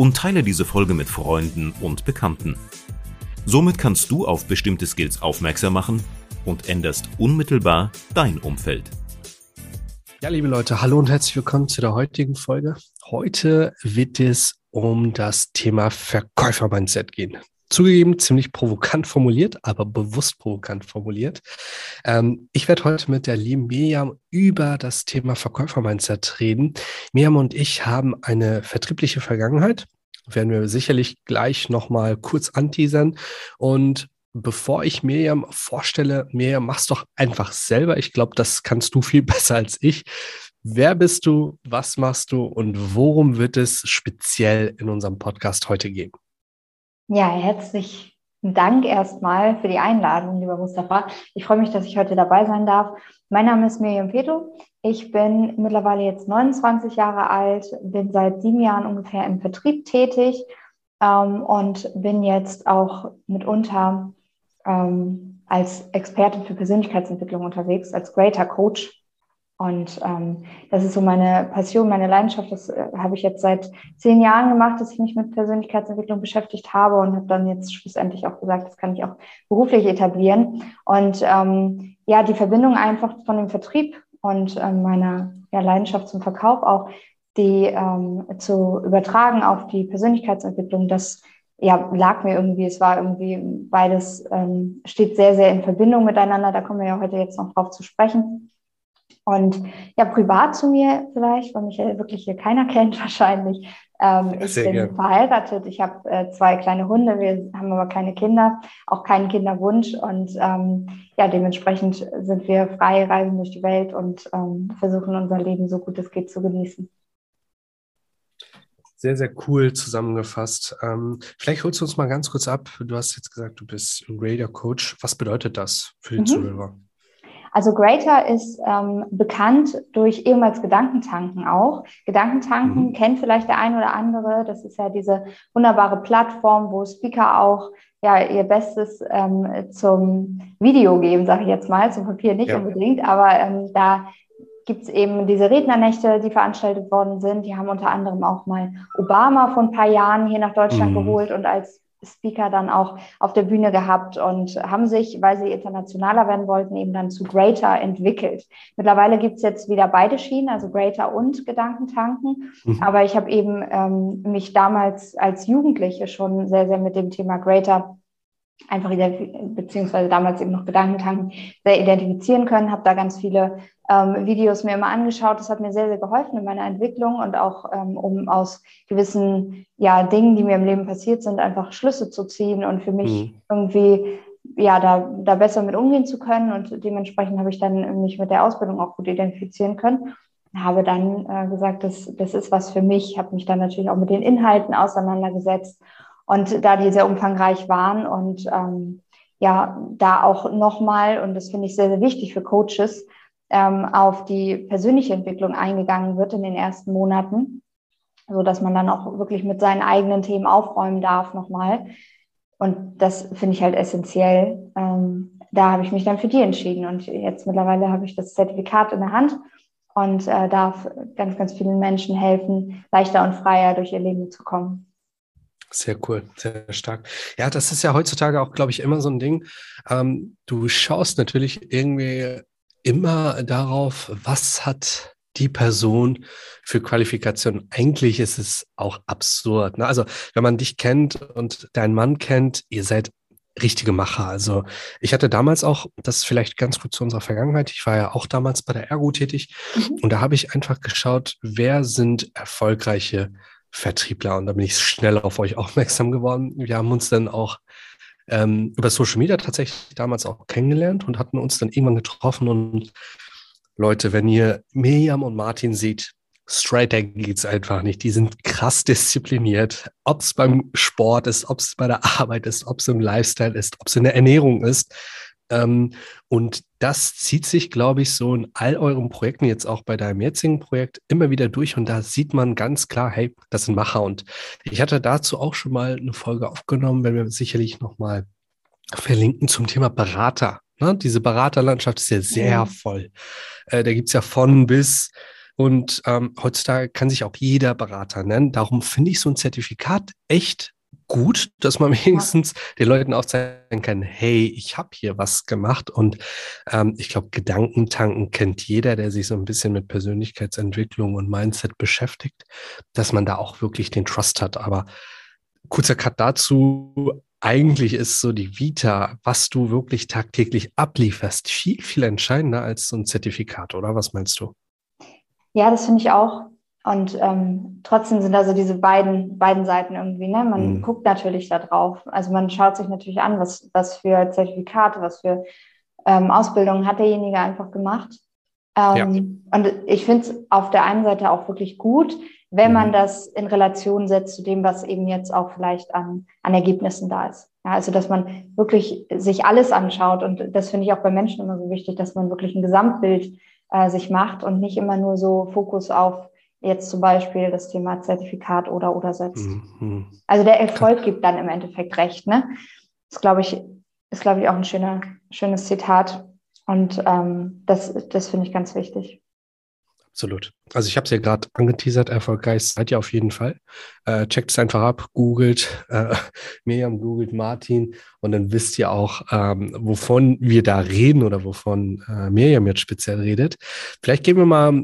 und teile diese Folge mit Freunden und Bekannten. Somit kannst du auf bestimmte Skills aufmerksam machen und änderst unmittelbar dein Umfeld. Ja, liebe Leute, hallo und herzlich willkommen zu der heutigen Folge. Heute wird es um das Thema Verkäufer-Mindset gehen. Zugegeben, ziemlich provokant formuliert, aber bewusst provokant formuliert. Ähm, ich werde heute mit der lieben Miriam über das Thema Verkäufer-Mindset reden. Miriam und ich haben eine vertriebliche Vergangenheit, werden wir sicherlich gleich nochmal kurz anteasern. Und bevor ich Miriam vorstelle, Miriam, mach's doch einfach selber. Ich glaube, das kannst du viel besser als ich. Wer bist du, was machst du und worum wird es speziell in unserem Podcast heute gehen? Ja, herzlichen Dank erstmal für die Einladung, lieber Mustafa. Ich freue mich, dass ich heute dabei sein darf. Mein Name ist Miriam Peto. Ich bin mittlerweile jetzt 29 Jahre alt, bin seit sieben Jahren ungefähr im Vertrieb tätig ähm, und bin jetzt auch mitunter ähm, als Expertin für Persönlichkeitsentwicklung unterwegs, als Greater Coach und ähm, das ist so meine Passion, meine Leidenschaft. Das äh, habe ich jetzt seit zehn Jahren gemacht, dass ich mich mit Persönlichkeitsentwicklung beschäftigt habe und habe dann jetzt schlussendlich auch gesagt, das kann ich auch beruflich etablieren. Und ähm, ja, die Verbindung einfach von dem Vertrieb und ähm, meiner ja, Leidenschaft zum Verkauf auch, die ähm, zu übertragen auf die Persönlichkeitsentwicklung, das ja, lag mir irgendwie, es war irgendwie beides, ähm, steht sehr, sehr in Verbindung miteinander. Da kommen wir ja heute jetzt noch drauf zu sprechen. Und ja, privat zu mir vielleicht, weil mich ja wirklich hier keiner kennt wahrscheinlich. Ähm, ich bin gern. verheiratet, ich habe äh, zwei kleine Hunde, wir haben aber keine Kinder, auch keinen Kinderwunsch. Und ähm, ja, dementsprechend sind wir frei, reisen durch die Welt und ähm, versuchen unser Leben so gut es geht zu genießen. Sehr, sehr cool zusammengefasst. Ähm, vielleicht holst du uns mal ganz kurz ab. Du hast jetzt gesagt, du bist ein Radar Coach. Was bedeutet das für die mhm. Zuhörer? Also Greater ist ähm, bekannt durch ehemals Gedankentanken auch. Gedankentanken mhm. kennt vielleicht der ein oder andere. Das ist ja diese wunderbare Plattform, wo Speaker auch ja ihr Bestes ähm, zum Video geben, sage ich jetzt mal, zum Papier nicht ja. unbedingt, aber ähm, da gibt es eben diese Rednernächte, die veranstaltet worden sind. Die haben unter anderem auch mal Obama vor ein paar Jahren hier nach Deutschland mhm. geholt und als Speaker dann auch auf der Bühne gehabt und haben sich, weil sie internationaler werden wollten, eben dann zu Greater entwickelt. Mittlerweile gibt's jetzt wieder beide Schienen, also Greater und Gedankentanken. Mhm. Aber ich habe eben ähm, mich damals als Jugendliche schon sehr, sehr mit dem Thema Greater einfach beziehungsweise damals eben noch Gedankentanken sehr identifizieren können, habe da ganz viele ähm, Videos mir immer angeschaut. Das hat mir sehr, sehr geholfen in meiner Entwicklung und auch ähm, um aus gewissen ja, Dingen, die mir im Leben passiert sind, einfach Schlüsse zu ziehen und für mich mhm. irgendwie ja, da, da besser mit umgehen zu können. Und dementsprechend habe ich dann mich mit der Ausbildung auch gut identifizieren können. Habe dann äh, gesagt, das, das ist was für mich, habe mich dann natürlich auch mit den Inhalten auseinandergesetzt und da die sehr umfangreich waren und ähm, ja, da auch nochmal, und das finde ich sehr, sehr wichtig für Coaches, ähm, auf die persönliche Entwicklung eingegangen wird in den ersten Monaten, so dass man dann auch wirklich mit seinen eigenen Themen aufräumen darf nochmal. Und das finde ich halt essentiell. Ähm, da habe ich mich dann für die entschieden und jetzt mittlerweile habe ich das Zertifikat in der Hand und äh, darf ganz, ganz vielen Menschen helfen, leichter und freier durch ihr Leben zu kommen. Sehr cool, sehr stark. Ja, das ist ja heutzutage auch, glaube ich, immer so ein Ding. Ähm, du schaust natürlich irgendwie immer darauf, was hat die Person für Qualifikation. Eigentlich ist es auch absurd. Ne? Also, wenn man dich kennt und deinen Mann kennt, ihr seid richtige Macher. Also ich hatte damals auch, das ist vielleicht ganz gut zu unserer Vergangenheit, ich war ja auch damals bei der Ergo tätig mhm. und da habe ich einfach geschaut, wer sind erfolgreiche Vertriebler und da bin ich schnell auf euch aufmerksam geworden. Wir haben uns dann auch ähm, über Social Media tatsächlich damals auch kennengelernt und hatten uns dann irgendwann getroffen und Leute, wenn ihr Miriam und Martin seht, straighter geht's einfach nicht. Die sind krass diszipliniert. Ob es beim Sport ist, ob es bei der Arbeit ist, ob es im Lifestyle ist, ob es in der Ernährung ist. Ähm, und das zieht sich, glaube ich, so in all euren Projekten, jetzt auch bei deinem jetzigen Projekt, immer wieder durch. Und da sieht man ganz klar, hey, das sind Macher. Und ich hatte dazu auch schon mal eine Folge aufgenommen, wenn wir sicherlich nochmal verlinken zum Thema Berater. Ne? Diese Beraterlandschaft ist ja sehr mhm. voll. Äh, da gibt's ja von bis. Und ähm, heutzutage kann sich auch jeder Berater nennen. Darum finde ich so ein Zertifikat echt gut, dass man wenigstens den Leuten aufzeigen kann, hey, ich habe hier was gemacht. Und ähm, ich glaube, Gedankentanken kennt jeder, der sich so ein bisschen mit Persönlichkeitsentwicklung und Mindset beschäftigt, dass man da auch wirklich den Trust hat. Aber kurzer Cut dazu. Eigentlich ist so die Vita, was du wirklich tagtäglich ablieferst, viel, viel entscheidender als so ein Zertifikat, oder? Was meinst du? Ja, das finde ich auch. Und ähm, trotzdem sind also diese beiden, beiden Seiten irgendwie, ne? Man mhm. guckt natürlich da drauf. Also man schaut sich natürlich an, was, was für Zertifikate, was für ähm, Ausbildungen hat derjenige einfach gemacht. Ähm, ja. Und ich finde es auf der einen Seite auch wirklich gut, wenn man mhm. das in Relation setzt zu dem, was eben jetzt auch vielleicht an, an Ergebnissen da ist. Ja, also dass man wirklich sich alles anschaut und das finde ich auch bei Menschen immer so wichtig, dass man wirklich ein Gesamtbild äh, sich macht und nicht immer nur so Fokus auf jetzt zum Beispiel das Thema Zertifikat oder oder setzt. Mhm. Also der Erfolg gibt dann im Endeffekt recht. Ne? Das glaube ich, ist glaube ich auch ein schöner, schönes Zitat und ähm, das, das finde ich ganz wichtig. Absolut. Also ich habe es ja gerade angeteasert, erfolgreich seid ihr auf jeden Fall. Äh, checkt es einfach ab, googelt, äh, Miriam googelt Martin und dann wisst ihr auch, ähm, wovon wir da reden oder wovon äh, Miriam jetzt speziell redet. Vielleicht gehen wir mal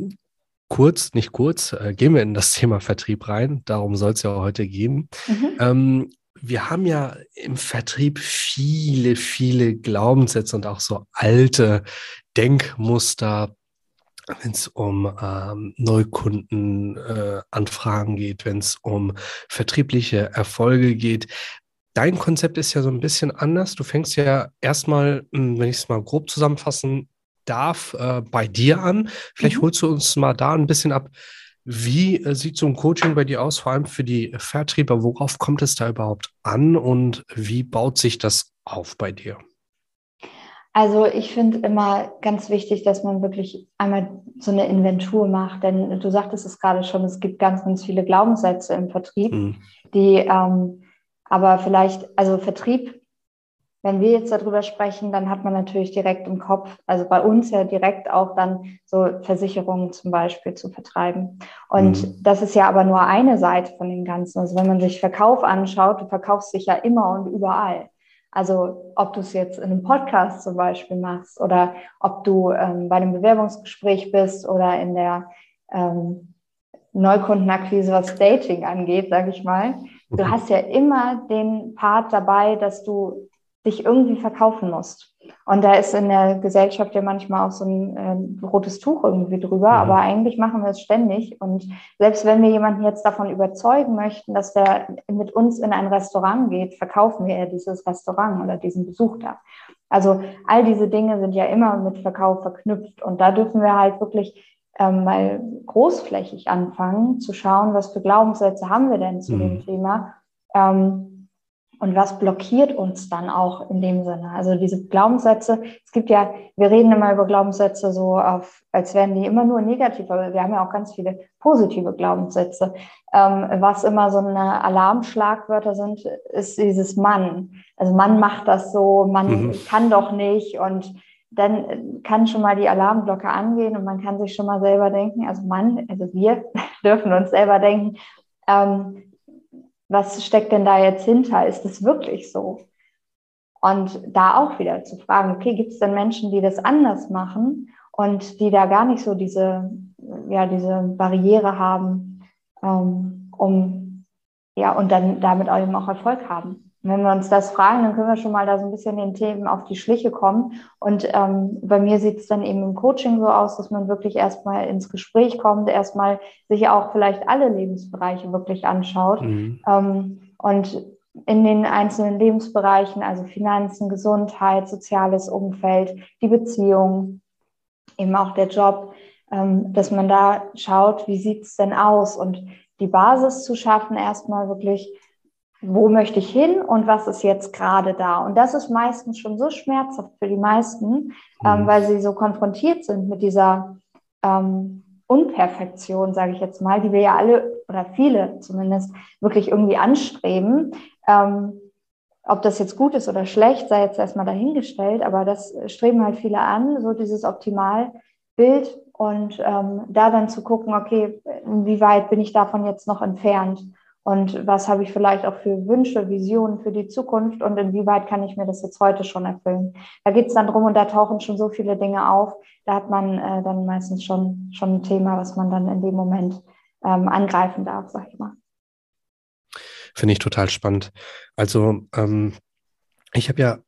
kurz, nicht kurz, äh, gehen wir in das Thema Vertrieb rein. Darum soll es ja heute gehen. Mhm. Ähm, wir haben ja im Vertrieb viele, viele Glaubenssätze und auch so alte Denkmuster, wenn es um ähm, Neukundenanfragen äh, geht, wenn es um vertriebliche Erfolge geht. Dein Konzept ist ja so ein bisschen anders. Du fängst ja erstmal, hm, wenn ich es mal grob zusammenfassen darf, äh, bei dir an. Vielleicht mhm. holst du uns mal da ein bisschen ab. Wie äh, sieht so ein Coaching bei dir aus, vor allem für die Vertrieber? Worauf kommt es da überhaupt an und wie baut sich das auf bei dir? Also ich finde immer ganz wichtig, dass man wirklich einmal so eine Inventur macht, denn du sagtest es gerade schon, es gibt ganz, ganz viele Glaubenssätze im Vertrieb, mhm. die ähm, aber vielleicht, also Vertrieb wenn wir jetzt darüber sprechen, dann hat man natürlich direkt im Kopf, also bei uns ja direkt auch dann so Versicherungen zum Beispiel zu vertreiben. Und mhm. das ist ja aber nur eine Seite von dem Ganzen. Also wenn man sich Verkauf anschaut, du verkaufst dich ja immer und überall. Also ob du es jetzt in einem Podcast zum Beispiel machst oder ob du ähm, bei einem Bewerbungsgespräch bist oder in der ähm, Neukundenakquise, was Dating angeht, sage ich mal. Du mhm. hast ja immer den Part dabei, dass du dich irgendwie verkaufen musst. Und da ist in der Gesellschaft ja manchmal auch so ein äh, rotes Tuch irgendwie drüber, mhm. aber eigentlich machen wir es ständig. Und selbst wenn wir jemanden jetzt davon überzeugen möchten, dass der mit uns in ein Restaurant geht, verkaufen wir ja dieses Restaurant oder diesen Besuch da. Also all diese Dinge sind ja immer mit Verkauf verknüpft. Und da dürfen wir halt wirklich ähm, mal großflächig anfangen zu schauen, was für Glaubenssätze haben wir denn zu mhm. dem Thema. Ähm, und was blockiert uns dann auch in dem Sinne? Also diese Glaubenssätze, es gibt ja, wir reden immer über Glaubenssätze so auf, als wären die immer nur negativ, aber wir haben ja auch ganz viele positive Glaubenssätze. Ähm, was immer so eine Alarmschlagwörter sind, ist dieses Mann. Also Mann macht das so, man mhm. kann doch nicht und dann kann schon mal die Alarmglocke angehen und man kann sich schon mal selber denken, also Mann, also wir dürfen uns selber denken, ähm, was steckt denn da jetzt hinter? Ist es wirklich so? Und da auch wieder zu fragen, okay, gibt es denn Menschen, die das anders machen und die da gar nicht so diese, ja, diese Barriere haben, ähm, um, ja, und dann damit auch eben auch Erfolg haben? Wenn wir uns das fragen, dann können wir schon mal da so ein bisschen den Themen auf die Schliche kommen. Und ähm, bei mir sieht es dann eben im Coaching so aus, dass man wirklich erstmal ins Gespräch kommt, erstmal sich auch vielleicht alle Lebensbereiche wirklich anschaut. Mhm. Ähm, und in den einzelnen Lebensbereichen, also Finanzen, Gesundheit, soziales Umfeld, die Beziehung, eben auch der Job, ähm, dass man da schaut, wie sieht es denn aus und die Basis zu schaffen, erstmal wirklich, wo möchte ich hin und was ist jetzt gerade da. Und das ist meistens schon so schmerzhaft für die meisten, ähm, mhm. weil sie so konfrontiert sind mit dieser ähm, Unperfektion, sage ich jetzt mal, die wir ja alle oder viele zumindest wirklich irgendwie anstreben. Ähm, ob das jetzt gut ist oder schlecht, sei jetzt erstmal dahingestellt, aber das streben halt viele an, so dieses Optimalbild und ähm, da dann zu gucken, okay, inwieweit bin ich davon jetzt noch entfernt und was habe ich vielleicht auch für Wünsche, Visionen für die Zukunft und inwieweit kann ich mir das jetzt heute schon erfüllen. Da geht es dann drum und da tauchen schon so viele Dinge auf, da hat man äh, dann meistens schon, schon ein Thema, was man dann in dem Moment ähm, angreifen darf, sag ich mal. Finde ich total spannend. Also ähm, ich habe ja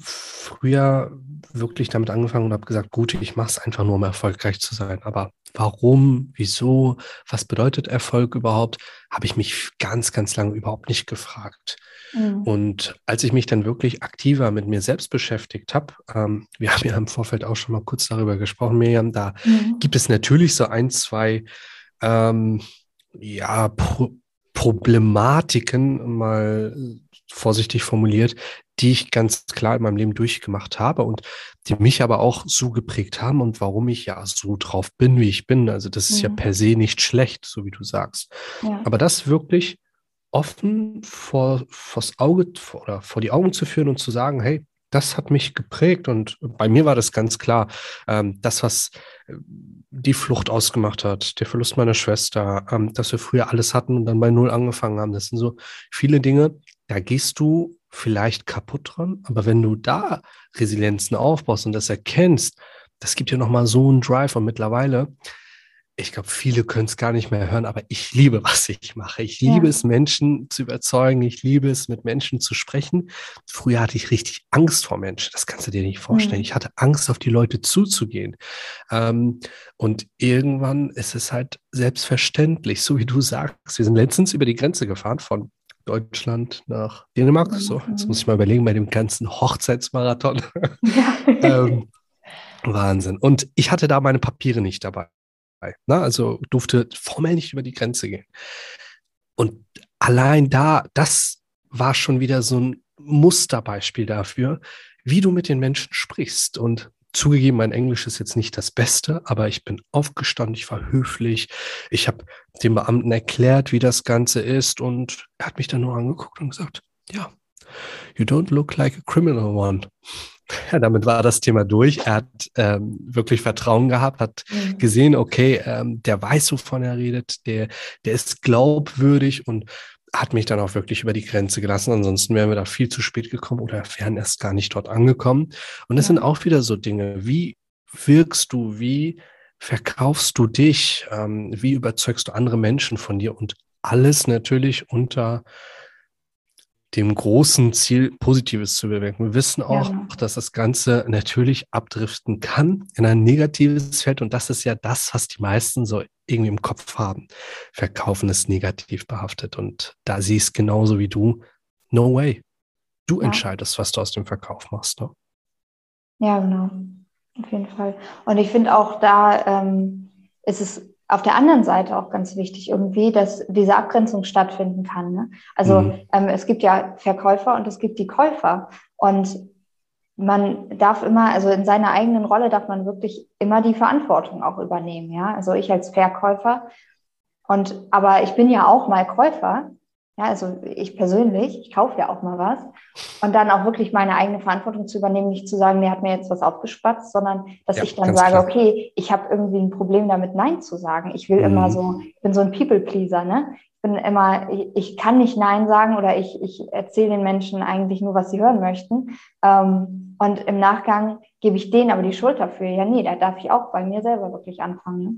früher wirklich damit angefangen und habe gesagt, gut, ich mache es einfach nur, um erfolgreich zu sein. Aber warum, wieso, was bedeutet Erfolg überhaupt, habe ich mich ganz, ganz lange überhaupt nicht gefragt. Mhm. Und als ich mich dann wirklich aktiver mit mir selbst beschäftigt habe, ähm, wir haben ja im Vorfeld auch schon mal kurz darüber gesprochen, Miriam, da mhm. gibt es natürlich so ein, zwei ähm, ja, Pro Problematiken, mal vorsichtig formuliert, die ich ganz klar in meinem Leben durchgemacht habe und die mich aber auch so geprägt haben und warum ich ja so drauf bin, wie ich bin. Also das ist ja, ja mhm. per se nicht schlecht, so wie du sagst. Ja. Aber das wirklich offen vor, vors Auge oder vor die Augen zu führen und zu sagen, hey, das hat mich geprägt und bei mir war das ganz klar, ähm, das, was äh, die Flucht ausgemacht hat, der Verlust meiner Schwester, ähm, dass wir früher alles hatten und dann bei Null angefangen haben. Das sind so viele Dinge, da gehst du vielleicht kaputt dran, aber wenn du da Resilienzen aufbaust und das erkennst, das gibt dir nochmal so einen Drive und mittlerweile ich glaube, viele können es gar nicht mehr hören, aber ich liebe, was ich mache. Ich liebe ja. es, Menschen zu überzeugen. Ich liebe es, mit Menschen zu sprechen. Früher hatte ich richtig Angst vor Menschen. Das kannst du dir nicht vorstellen. Mhm. Ich hatte Angst, auf die Leute zuzugehen. Ähm, und irgendwann ist es halt selbstverständlich, so wie du sagst. Wir sind letztens über die Grenze gefahren von Deutschland nach Dänemark. So, jetzt muss ich mal überlegen bei dem ganzen Hochzeitsmarathon. Ja. ähm, Wahnsinn. Und ich hatte da meine Papiere nicht dabei. Ne? Also durfte formell nicht über die Grenze gehen. Und allein da, das war schon wieder so ein Musterbeispiel dafür, wie du mit den Menschen sprichst. Und zugegeben, mein Englisch ist jetzt nicht das Beste, aber ich bin aufgestanden, ich war höflich. Ich habe dem Beamten erklärt, wie das Ganze ist und er hat mich dann nur angeguckt und gesagt, ja, you don't look like a criminal one. Ja, damit war das Thema durch. Er hat ähm, wirklich Vertrauen gehabt, hat mhm. gesehen, okay, ähm, der weiß, wovon er redet, der, der ist glaubwürdig und hat mich dann auch wirklich über die Grenze gelassen. Ansonsten wären wir da viel zu spät gekommen oder wären erst gar nicht dort angekommen. Und das ja. sind auch wieder so Dinge. Wie wirkst du? Wie verkaufst du dich? Ähm, wie überzeugst du andere Menschen von dir? Und alles natürlich unter dem großen Ziel, Positives zu bewirken. Wir wissen auch, ja. dass das Ganze natürlich abdriften kann in ein negatives Feld. Und das ist ja das, was die meisten so irgendwie im Kopf haben. Verkaufen ist negativ behaftet. Und da siehst du genauso wie du, no way. Du ja. entscheidest, was du aus dem Verkauf machst. Ne? Ja, genau. Auf jeden Fall. Und ich finde auch da ähm, ist es auf der anderen Seite auch ganz wichtig irgendwie, dass diese Abgrenzung stattfinden kann. Ne? Also mhm. ähm, es gibt ja Verkäufer und es gibt die Käufer. Und man darf immer, also in seiner eigenen Rolle darf man wirklich immer die Verantwortung auch übernehmen. Ja, also ich als Verkäufer. Und aber ich bin ja auch mal Käufer ja, also ich persönlich, ich kaufe ja auch mal was. Und dann auch wirklich meine eigene Verantwortung zu übernehmen, nicht zu sagen, mir hat mir jetzt was aufgespatzt, sondern dass ja, ich dann sage, klar. okay, ich habe irgendwie ein Problem damit, Nein zu sagen. Ich will mhm. immer so, ich bin so ein People-Pleaser, ne? Ich bin immer, ich, ich, kann nicht Nein sagen oder ich, ich erzähle den Menschen eigentlich nur, was sie hören möchten. Ähm, und im Nachgang gebe ich denen aber die Schuld dafür. Ja, nee, da darf ich auch bei mir selber wirklich anfangen. Ne?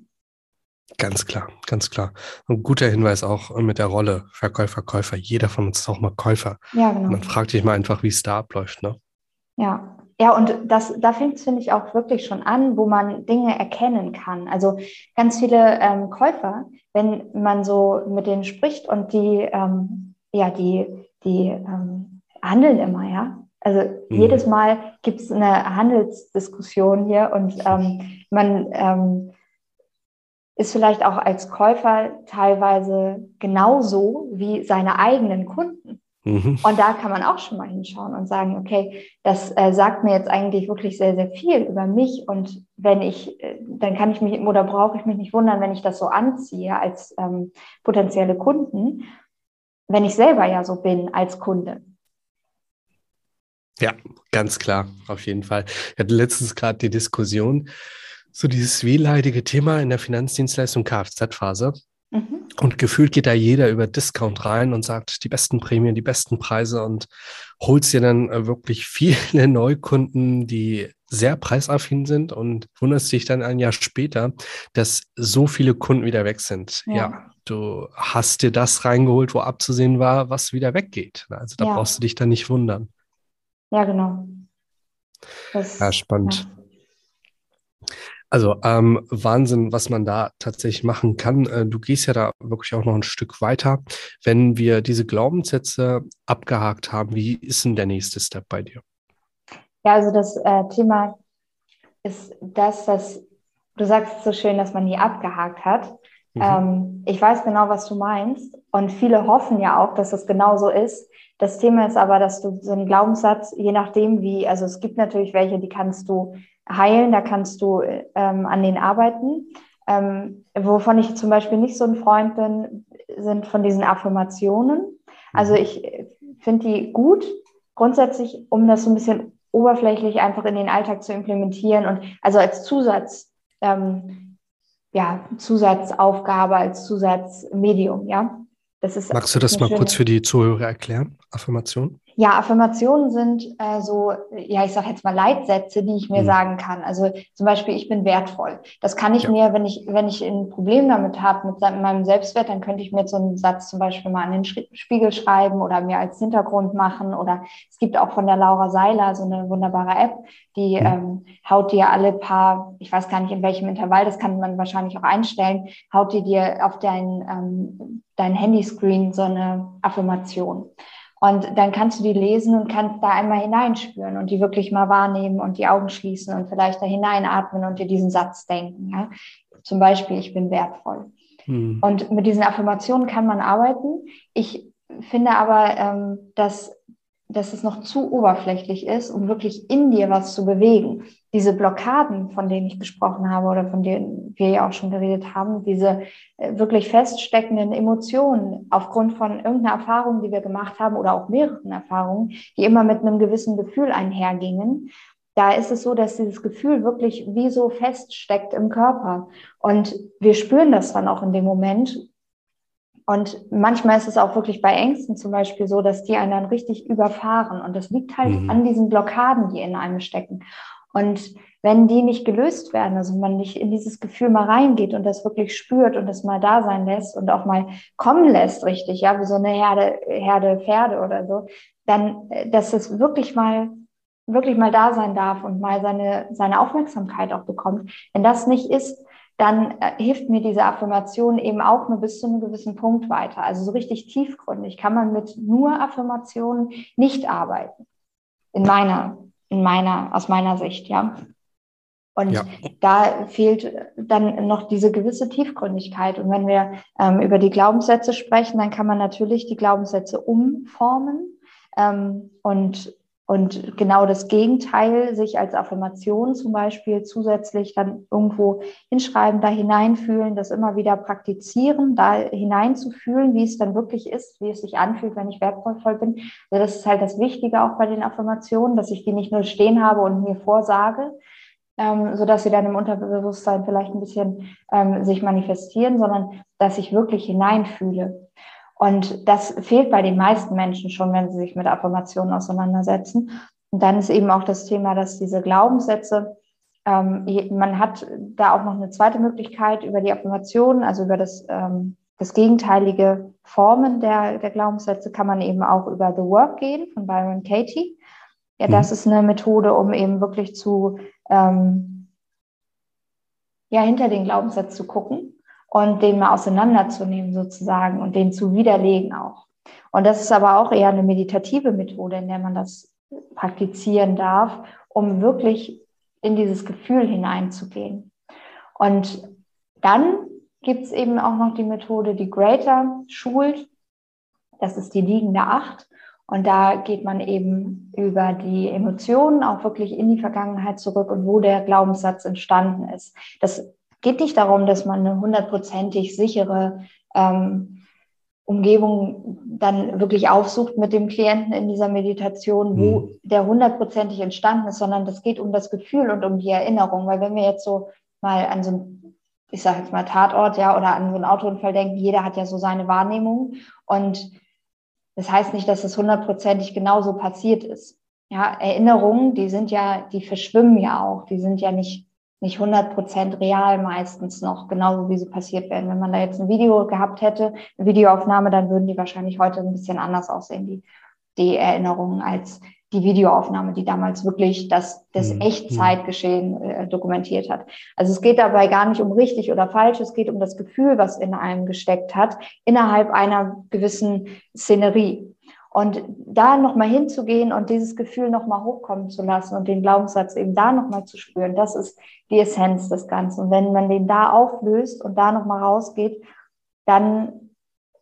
Ganz klar, ganz klar. Ein guter Hinweis auch mit der Rolle Verkäufer, Käufer. Jeder von uns ist auch mal Käufer. Ja, genau. Man fragt sich mal einfach, wie es da abläuft. Ne? Ja, ja, und das, da fängt es, finde ich, auch wirklich schon an, wo man Dinge erkennen kann. Also ganz viele ähm, Käufer, wenn man so mit denen spricht und die, ähm, ja, die, die ähm, handeln immer, ja. Also mhm. jedes Mal gibt es eine Handelsdiskussion hier und ähm, man ähm, ist vielleicht auch als Käufer teilweise genauso wie seine eigenen Kunden. Mhm. Und da kann man auch schon mal hinschauen und sagen, okay, das äh, sagt mir jetzt eigentlich wirklich sehr, sehr viel über mich. Und wenn ich, äh, dann kann ich mich oder brauche ich mich nicht wundern, wenn ich das so anziehe als ähm, potenzielle Kunden, wenn ich selber ja so bin als Kunde. Ja, ganz klar, auf jeden Fall. Ich hatte letztens gerade die Diskussion, so dieses wehleidige Thema in der Finanzdienstleistung Kfz-Phase. Mhm. Und gefühlt geht da jeder über Discount rein und sagt die besten Prämien, die besten Preise und holt dir dann äh, wirklich viele Neukunden, die sehr preisaffin sind und wunderst dich dann ein Jahr später, dass so viele Kunden wieder weg sind. Ja. ja du hast dir das reingeholt, wo abzusehen war, was wieder weggeht. Also da ja. brauchst du dich dann nicht wundern. Ja, genau. Das, ja, spannend. Ja. Also ähm, Wahnsinn, was man da tatsächlich machen kann. Äh, du gehst ja da wirklich auch noch ein Stück weiter. Wenn wir diese Glaubenssätze abgehakt haben, wie ist denn der nächste Step bei dir? Ja, also das äh, Thema ist das, dass du sagst so schön, dass man die abgehakt hat. Mhm. Ähm, ich weiß genau, was du meinst. Und viele hoffen ja auch, dass das genau so ist. Das Thema ist aber, dass du so einen Glaubenssatz, je nachdem wie, also es gibt natürlich welche, die kannst du heilen, da kannst du ähm, an denen arbeiten. Ähm, wovon ich zum Beispiel nicht so ein Freund bin, sind von diesen Affirmationen. Also mhm. ich finde die gut, grundsätzlich, um das so ein bisschen oberflächlich einfach in den Alltag zu implementieren und also als Zusatz, ähm, ja, Zusatzaufgabe, als Zusatzmedium, ja. Das ist Magst du das mal kurz für die Zuhörer erklären, Affirmation? Ja, Affirmationen sind äh, so, ja, ich sage jetzt mal Leitsätze, die ich mir mhm. sagen kann. Also zum Beispiel, ich bin wertvoll. Das kann ich ja. mir, wenn ich, wenn ich ein Problem damit habe mit meinem Selbstwert, dann könnte ich mir so einen Satz zum Beispiel mal an den Spiegel schreiben oder mir als Hintergrund machen. Oder es gibt auch von der Laura Seiler so eine wunderbare App, die mhm. ähm, haut dir alle paar, ich weiß gar nicht in welchem Intervall, das kann man wahrscheinlich auch einstellen, haut die dir auf dein, ähm, dein Handyscreen so eine Affirmation. Und dann kannst du die lesen und kannst da einmal hineinspüren und die wirklich mal wahrnehmen und die Augen schließen und vielleicht da hineinatmen und dir diesen Satz denken. Ja? Zum Beispiel, ich bin wertvoll. Hm. Und mit diesen Affirmationen kann man arbeiten. Ich finde aber, ähm, dass dass es noch zu oberflächlich ist, um wirklich in dir was zu bewegen. Diese Blockaden, von denen ich gesprochen habe oder von denen wir ja auch schon geredet haben, diese äh, wirklich feststeckenden Emotionen aufgrund von irgendeiner Erfahrung, die wir gemacht haben oder auch mehreren Erfahrungen, die immer mit einem gewissen Gefühl einhergingen, da ist es so, dass dieses Gefühl wirklich wie so feststeckt im Körper. Und wir spüren das dann auch in dem Moment und manchmal ist es auch wirklich bei Ängsten zum Beispiel so, dass die einen dann richtig überfahren. Und das liegt halt mhm. an diesen Blockaden, die in einem stecken. Und wenn die nicht gelöst werden, also man nicht in dieses Gefühl mal reingeht und das wirklich spürt und das mal da sein lässt und auch mal kommen lässt, richtig, ja, wie so eine Herde, Herde Pferde oder so, dann, äh, dass es wirklich mal, wirklich mal da sein darf und mal seine, seine Aufmerksamkeit auch bekommt. Wenn das nicht ist, dann äh, hilft mir diese Affirmation eben auch nur bis zu einem gewissen Punkt weiter. Also so richtig tiefgründig kann man mit nur Affirmationen nicht arbeiten. In meiner, in meiner, aus meiner Sicht, ja. Und ja. da fehlt dann noch diese gewisse Tiefgründigkeit. Und wenn wir ähm, über die Glaubenssätze sprechen, dann kann man natürlich die Glaubenssätze umformen ähm, und und genau das Gegenteil, sich als Affirmation zum Beispiel zusätzlich dann irgendwo hinschreiben, da hineinfühlen, das immer wieder praktizieren, da hineinzufühlen, wie es dann wirklich ist, wie es sich anfühlt, wenn ich wertvoll bin. Also das ist halt das Wichtige auch bei den Affirmationen, dass ich die nicht nur stehen habe und mir vorsage, ähm, so dass sie dann im Unterbewusstsein vielleicht ein bisschen ähm, sich manifestieren, sondern dass ich wirklich hineinfühle. Und das fehlt bei den meisten Menschen schon, wenn sie sich mit Affirmationen auseinandersetzen. Und dann ist eben auch das Thema, dass diese Glaubenssätze, ähm, man hat da auch noch eine zweite Möglichkeit über die Affirmationen, also über das, ähm, das gegenteilige Formen der, der Glaubenssätze, kann man eben auch über The Work gehen von Byron Katie. Ja, das mhm. ist eine Methode, um eben wirklich zu, ähm, ja, hinter den Glaubenssatz zu gucken und den mal auseinanderzunehmen sozusagen und den zu widerlegen auch. Und das ist aber auch eher eine meditative Methode, in der man das praktizieren darf, um wirklich in dieses Gefühl hineinzugehen. Und dann gibt es eben auch noch die Methode, die Greater schult. Das ist die liegende Acht. Und da geht man eben über die Emotionen auch wirklich in die Vergangenheit zurück und wo der Glaubenssatz entstanden ist. Das geht nicht darum, dass man eine hundertprozentig sichere ähm, Umgebung dann wirklich aufsucht mit dem Klienten in dieser Meditation, wo mhm. der hundertprozentig entstanden ist, sondern das geht um das Gefühl und um die Erinnerung. Weil wenn wir jetzt so mal an so ein, ich sage jetzt mal Tatort, ja, oder an so einen Autounfall denken, jeder hat ja so seine Wahrnehmung und das heißt nicht, dass es hundertprozentig genauso passiert ist. Ja, Erinnerungen, die sind ja, die verschwimmen ja auch, die sind ja nicht, nicht hundertprozentent real meistens noch, genauso wie sie passiert werden. Wenn man da jetzt ein Video gehabt hätte, eine Videoaufnahme, dann würden die wahrscheinlich heute ein bisschen anders aussehen, die, die Erinnerungen, als die Videoaufnahme, die damals wirklich das, das mhm. Echtzeitgeschehen äh, dokumentiert hat. Also es geht dabei gar nicht um richtig oder falsch, es geht um das Gefühl, was in einem gesteckt hat, innerhalb einer gewissen Szenerie. Und da nochmal hinzugehen und dieses Gefühl nochmal hochkommen zu lassen und den Glaubenssatz eben da nochmal zu spüren, das ist die Essenz des Ganzen. Und wenn man den da auflöst und da nochmal rausgeht, dann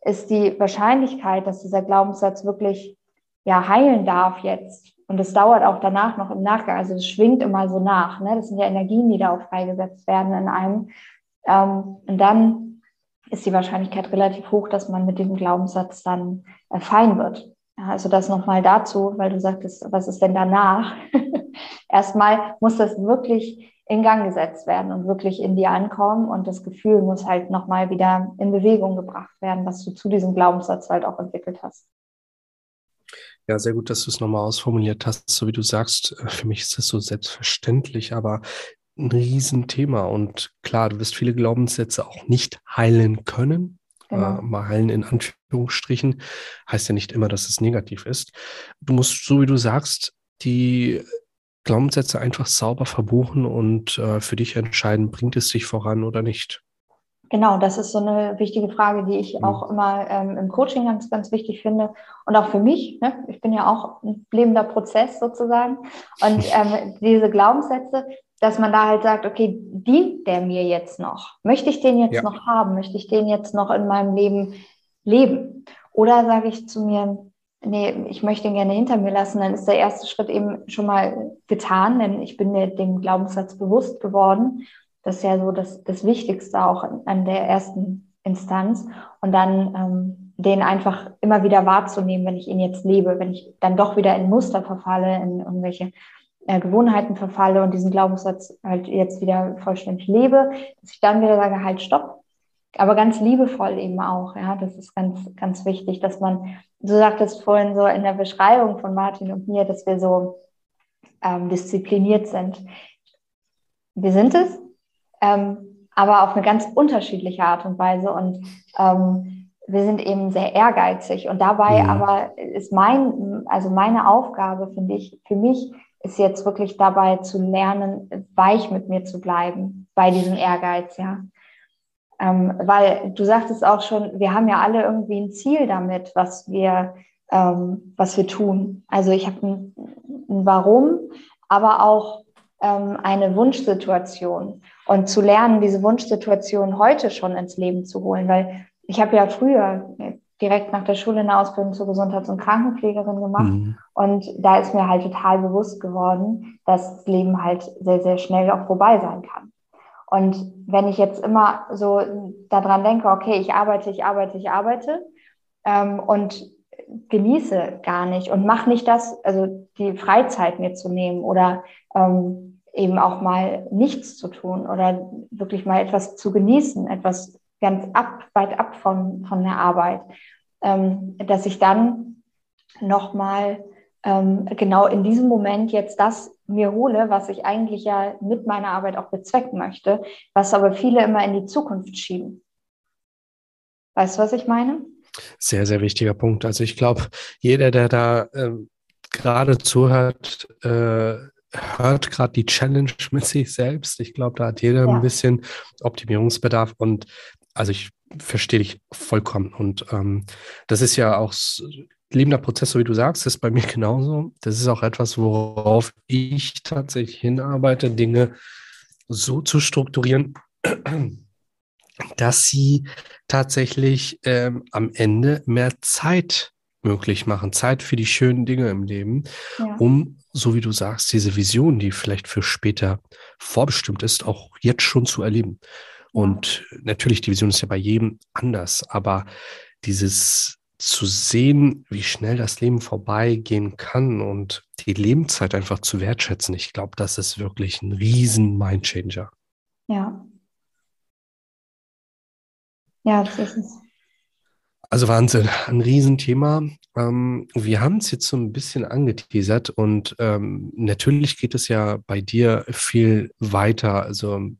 ist die Wahrscheinlichkeit, dass dieser Glaubenssatz wirklich ja heilen darf jetzt. Und es dauert auch danach noch im Nachgang. Also es schwingt immer so nach. Ne? Das sind ja Energien, die da auch freigesetzt werden in einem. Ähm, und dann ist die Wahrscheinlichkeit relativ hoch, dass man mit diesem Glaubenssatz dann äh, fein wird. Also das nochmal dazu, weil du sagtest, was ist denn danach? Erstmal muss das wirklich in Gang gesetzt werden und wirklich in dir ankommen und das Gefühl muss halt nochmal wieder in Bewegung gebracht werden, was du zu diesem Glaubenssatz halt auch entwickelt hast. Ja, sehr gut, dass du es nochmal ausformuliert hast. So wie du sagst, äh, für mich ist das so selbstverständlich, aber ein Riesenthema. Und klar, du wirst viele Glaubenssätze auch nicht heilen können. Genau. Mal heilen in Anführungsstrichen heißt ja nicht immer, dass es negativ ist. Du musst, so wie du sagst, die Glaubenssätze einfach sauber verbuchen und äh, für dich entscheiden, bringt es sich voran oder nicht. Genau, das ist so eine wichtige Frage, die ich mhm. auch immer ähm, im Coaching ganz, ganz wichtig finde. Und auch für mich, ne? ich bin ja auch ein lebender Prozess sozusagen. Und ähm, diese Glaubenssätze, dass man da halt sagt, okay, dient der mir jetzt noch? Möchte ich den jetzt ja. noch haben? Möchte ich den jetzt noch in meinem Leben leben? Oder sage ich zu mir, nee, ich möchte ihn gerne hinter mir lassen, dann ist der erste Schritt eben schon mal getan, denn ich bin mir dem Glaubenssatz bewusst geworden das ist ja so das, das Wichtigste auch an der ersten Instanz. Und dann ähm, den einfach immer wieder wahrzunehmen, wenn ich ihn jetzt lebe, wenn ich dann doch wieder in Muster verfalle, in irgendwelche äh, Gewohnheiten verfalle und diesen Glaubenssatz halt jetzt wieder vollständig lebe, dass ich dann wieder sage, halt, stopp. Aber ganz liebevoll eben auch, ja, das ist ganz, ganz wichtig, dass man, du sagtest vorhin so in der Beschreibung von Martin und mir, dass wir so ähm, diszipliniert sind. Wir sind es, ähm, aber auf eine ganz unterschiedliche Art und Weise. Und ähm, wir sind eben sehr ehrgeizig. Und dabei. Mhm. aber ist mein, also meine Aufgabe, finde ich, für mich ist jetzt wirklich dabei zu lernen, weich mit mir zu bleiben bei diesem Ehrgeiz, ja. Ähm, weil du sagtest auch schon, wir haben ja alle irgendwie ein Ziel damit, was wir, ähm, was wir tun. Also ich habe ein, ein Warum, aber auch ähm, eine Wunschsituation und zu lernen, diese Wunschsituation heute schon ins Leben zu holen, weil ich habe ja früher direkt nach der Schule eine Ausbildung zur Gesundheits- und Krankenpflegerin gemacht mhm. und da ist mir halt total bewusst geworden, dass das Leben halt sehr, sehr schnell auch vorbei sein kann. Und wenn ich jetzt immer so daran denke, okay, ich arbeite, ich arbeite, ich arbeite ähm, und genieße gar nicht und mache nicht das, also die Freizeit mir zu nehmen oder ähm, eben auch mal nichts zu tun oder wirklich mal etwas zu genießen, etwas ganz ab, weit ab von, von der Arbeit, ähm, dass ich dann nochmal ähm, genau in diesem Moment jetzt das mir hole, was ich eigentlich ja mit meiner Arbeit auch bezwecken möchte, was aber viele immer in die Zukunft schieben. Weißt du, was ich meine? Sehr, sehr wichtiger Punkt. Also ich glaube, jeder, der da ähm, gerade zuhört, äh, hört gerade die Challenge mit sich selbst. Ich glaube, da hat jeder ja. ein bisschen Optimierungsbedarf und also ich verstehe dich vollkommen. Und ähm, das ist ja auch lebender Prozess, so wie du sagst, ist bei mir genauso. Das ist auch etwas, worauf ich tatsächlich hinarbeite, Dinge so zu strukturieren, dass sie tatsächlich ähm, am Ende mehr Zeit möglich machen, Zeit für die schönen Dinge im Leben, ja. um, so wie du sagst, diese Vision, die vielleicht für später vorbestimmt ist, auch jetzt schon zu erleben. Und natürlich, die Vision ist ja bei jedem anders, aber dieses zu sehen, wie schnell das Leben vorbeigehen kann und die Lebenszeit einfach zu wertschätzen, ich glaube, das ist wirklich ein riesen Mindchanger. Ja. Ja, das ist es. Also Wahnsinn, ein Riesenthema. Ähm, wir haben es jetzt so ein bisschen angeteasert und ähm, natürlich geht es ja bei dir viel weiter. Also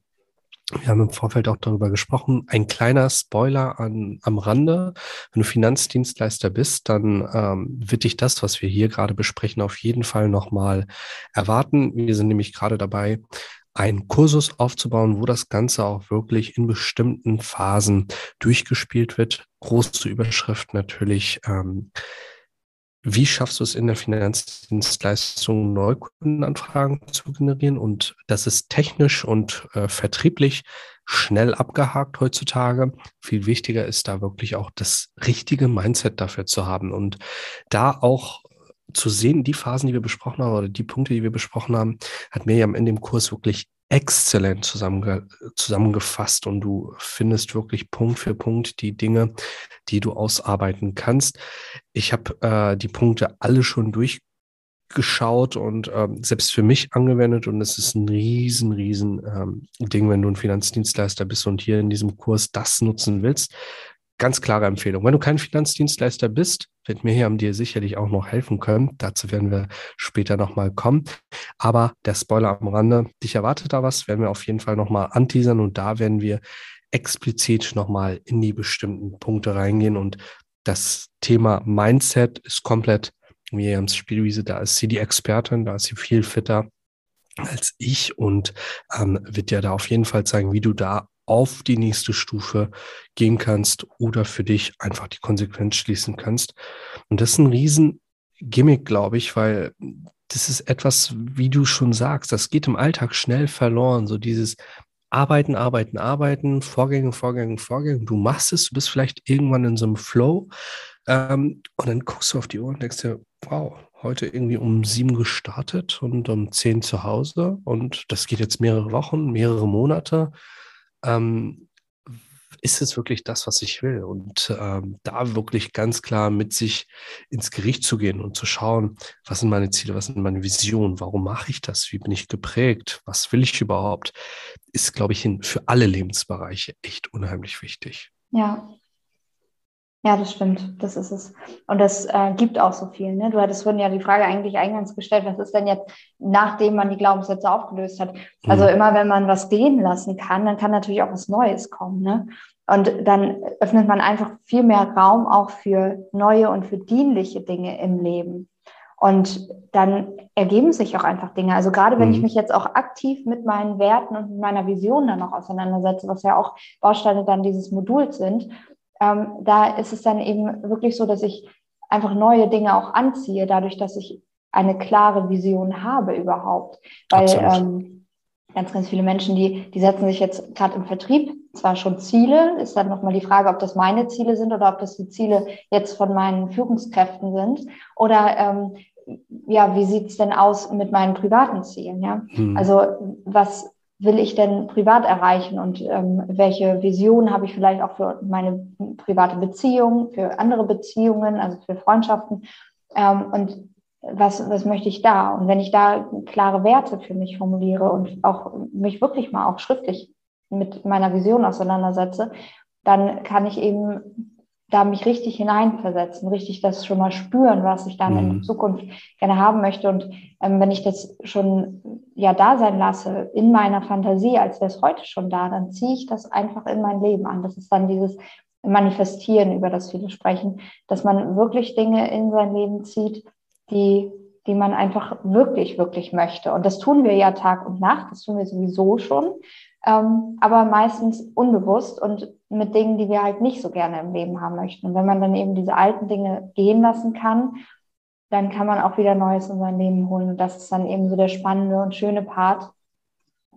wir haben im Vorfeld auch darüber gesprochen. Ein kleiner Spoiler an, am Rande. Wenn du Finanzdienstleister bist, dann ähm, wird dich das, was wir hier gerade besprechen, auf jeden Fall nochmal erwarten. Wir sind nämlich gerade dabei, einen Kursus aufzubauen, wo das Ganze auch wirklich in bestimmten Phasen durchgespielt wird. Große Überschrift natürlich. Ähm, wie schaffst du es in der Finanzdienstleistung, Neukundenanfragen zu generieren? Und das ist technisch und äh, vertrieblich schnell abgehakt heutzutage. Viel wichtiger ist da wirklich auch das richtige Mindset dafür zu haben und da auch zu sehen, die Phasen, die wir besprochen haben oder die Punkte, die wir besprochen haben, hat mir ja am Ende im Kurs wirklich exzellent zusammenge zusammengefasst und du findest wirklich Punkt für Punkt die Dinge, die du ausarbeiten kannst. Ich habe äh, die Punkte alle schon durchgeschaut und ähm, selbst für mich angewendet und es ist ein riesen, riesen ähm, Ding, wenn du ein Finanzdienstleister bist und hier in diesem Kurs das nutzen willst, ganz klare Empfehlung. Wenn du kein Finanzdienstleister bist, wird mir hier am dir sicherlich auch noch helfen können. Dazu werden wir später nochmal kommen. Aber der Spoiler am Rande, dich erwartet da was, werden wir auf jeden Fall nochmal anteasern und da werden wir explizit nochmal in die bestimmten Punkte reingehen und das Thema Mindset ist komplett Miriams Spielwiese, da ist sie die Expertin, da ist sie viel fitter als ich und ähm, wird dir da auf jeden Fall zeigen, wie du da auf die nächste Stufe gehen kannst oder für dich einfach die Konsequenz schließen kannst. Und das ist ein riesen Gimmick, glaube ich, weil das ist etwas, wie du schon sagst, das geht im Alltag schnell verloren. So dieses Arbeiten, Arbeiten, Arbeiten, Vorgänge, Vorgänge, Vorgänge. Du machst es, du bist vielleicht irgendwann in so einem Flow ähm, und dann guckst du auf die Uhr und denkst dir, wow, heute irgendwie um sieben gestartet und um zehn zu Hause und das geht jetzt mehrere Wochen, mehrere Monate ähm, ist es wirklich das, was ich will? Und ähm, da wirklich ganz klar mit sich ins Gericht zu gehen und zu schauen, was sind meine Ziele, was sind meine Visionen, warum mache ich das, wie bin ich geprägt, was will ich überhaupt, ist, glaube ich, für alle Lebensbereiche echt unheimlich wichtig. Ja, ja, das stimmt. Das ist es. Und das äh, gibt auch so viel. Ne? Du hattest vorhin ja die Frage eigentlich eingangs gestellt, was ist denn jetzt, nachdem man die Glaubenssätze aufgelöst hat? Also mhm. immer, wenn man was gehen lassen kann, dann kann natürlich auch was Neues kommen. Ne? Und dann öffnet man einfach viel mehr Raum auch für neue und für dienliche Dinge im Leben. Und dann ergeben sich auch einfach Dinge. Also gerade wenn mhm. ich mich jetzt auch aktiv mit meinen Werten und mit meiner Vision dann noch auseinandersetze, was ja auch Bausteine dann dieses Moduls sind, ähm, da ist es dann eben wirklich so, dass ich einfach neue Dinge auch anziehe, dadurch, dass ich eine klare Vision habe überhaupt. Weil ähm, ganz, ganz viele Menschen, die, die setzen sich jetzt gerade im Vertrieb zwar schon Ziele, ist dann nochmal die Frage, ob das meine Ziele sind oder ob das die Ziele jetzt von meinen Führungskräften sind. Oder ähm, ja, wie sieht's denn aus mit meinen privaten Zielen? Ja? Hm. Also was will ich denn privat erreichen und ähm, welche Vision habe ich vielleicht auch für meine private Beziehung, für andere Beziehungen, also für Freundschaften ähm, und was, was möchte ich da? Und wenn ich da klare Werte für mich formuliere und auch mich wirklich mal auch schriftlich mit meiner Vision auseinandersetze, dann kann ich eben da mich richtig hineinversetzen, richtig das schon mal spüren, was ich dann mhm. in Zukunft gerne haben möchte. Und ähm, wenn ich das schon ja da sein lasse in meiner Fantasie, als wäre es heute schon da, dann ziehe ich das einfach in mein Leben an. Das ist dann dieses Manifestieren, über das viele sprechen, dass man wirklich Dinge in sein Leben zieht, die die man einfach wirklich, wirklich möchte. Und das tun wir ja Tag und Nacht, das tun wir sowieso schon ähm, aber meistens unbewusst und mit Dingen, die wir halt nicht so gerne im Leben haben möchten. Und wenn man dann eben diese alten Dinge gehen lassen kann, dann kann man auch wieder Neues in sein Leben holen. Und das ist dann eben so der spannende und schöne Part,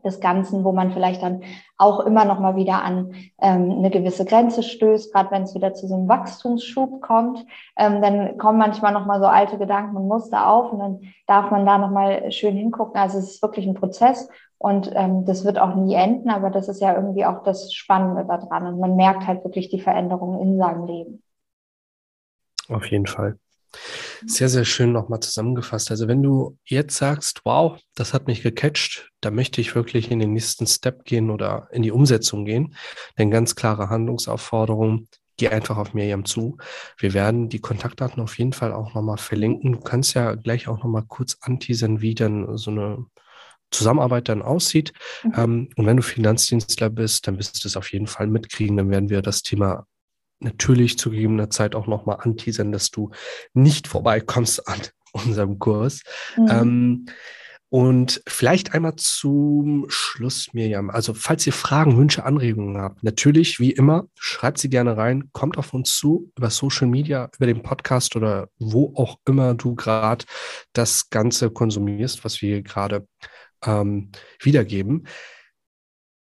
des Ganzen, wo man vielleicht dann auch immer noch mal wieder an ähm, eine gewisse Grenze stößt, gerade wenn es wieder zu so einem Wachstumsschub kommt, ähm, dann kommen manchmal noch mal so alte Gedanken und Muster auf und dann darf man da noch mal schön hingucken. Also es ist wirklich ein Prozess und ähm, das wird auch nie enden, aber das ist ja irgendwie auch das Spannende daran und man merkt halt wirklich die Veränderungen in seinem Leben. Auf jeden Fall. Sehr, sehr schön nochmal zusammengefasst. Also wenn du jetzt sagst, wow, das hat mich gecatcht, da möchte ich wirklich in den nächsten Step gehen oder in die Umsetzung gehen, dann ganz klare Handlungsaufforderung, geh einfach auf Miriam zu. Wir werden die Kontaktdaten auf jeden Fall auch nochmal verlinken. Du kannst ja gleich auch nochmal kurz anteasern, wie dann so eine Zusammenarbeit dann aussieht. Mhm. Ähm, und wenn du Finanzdienstler bist, dann wirst du es auf jeden Fall mitkriegen. Dann werden wir das Thema natürlich zu gegebener Zeit auch nochmal anteasern, dass du nicht vorbeikommst an unserem Kurs. Mhm. Ähm, und vielleicht einmal zum Schluss, Mirjam. Also, falls ihr Fragen, Wünsche, Anregungen habt, natürlich, wie immer, schreibt sie gerne rein, kommt auf uns zu, über Social Media, über den Podcast oder wo auch immer du gerade das Ganze konsumierst, was wir gerade ähm, wiedergeben.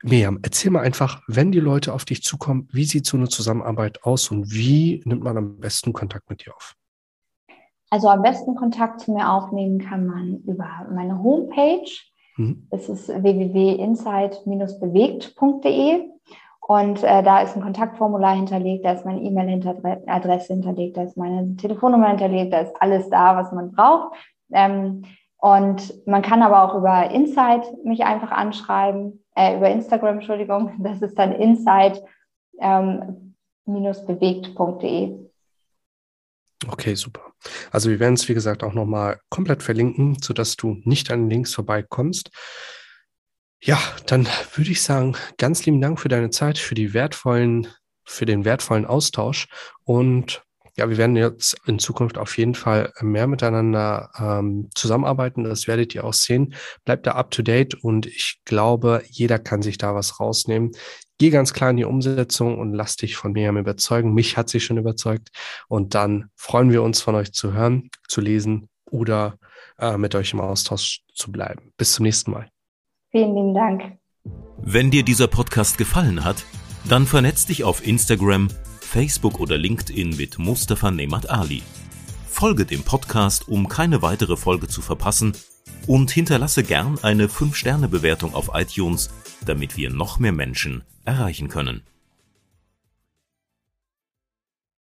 Miriam, erzähl mal einfach, wenn die Leute auf dich zukommen, wie sieht so eine Zusammenarbeit aus und wie nimmt man am besten Kontakt mit dir auf? Also am besten Kontakt zu mir aufnehmen kann man über meine Homepage. Mhm. Das ist www.insight-bewegt.de und äh, da ist ein Kontaktformular hinterlegt, da ist meine E-Mail-Adresse hinterlegt, da ist meine Telefonnummer hinterlegt, da ist alles da, was man braucht. Ähm, und man kann aber auch über Insight mich einfach anschreiben, äh, über Instagram, Entschuldigung, das ist dann insight-bewegt.de. Ähm, okay, super. Also wir werden es, wie gesagt, auch nochmal komplett verlinken, sodass du nicht an den Links vorbeikommst. Ja, dann würde ich sagen, ganz lieben Dank für deine Zeit, für die wertvollen, für den wertvollen Austausch und ja, wir werden jetzt in Zukunft auf jeden Fall mehr miteinander ähm, zusammenarbeiten. Das werdet ihr auch sehen. Bleibt da up to date und ich glaube, jeder kann sich da was rausnehmen. Geh ganz klar in die Umsetzung und lass dich von mir überzeugen. Mich hat sie schon überzeugt. Und dann freuen wir uns von euch zu hören, zu lesen oder äh, mit euch im Austausch zu bleiben. Bis zum nächsten Mal. Vielen lieben Dank. Wenn dir dieser Podcast gefallen hat, dann vernetz dich auf Instagram Facebook oder LinkedIn mit Mustafa Nemat Ali. Folge dem Podcast, um keine weitere Folge zu verpassen und hinterlasse gern eine 5-Sterne-Bewertung auf iTunes, damit wir noch mehr Menschen erreichen können.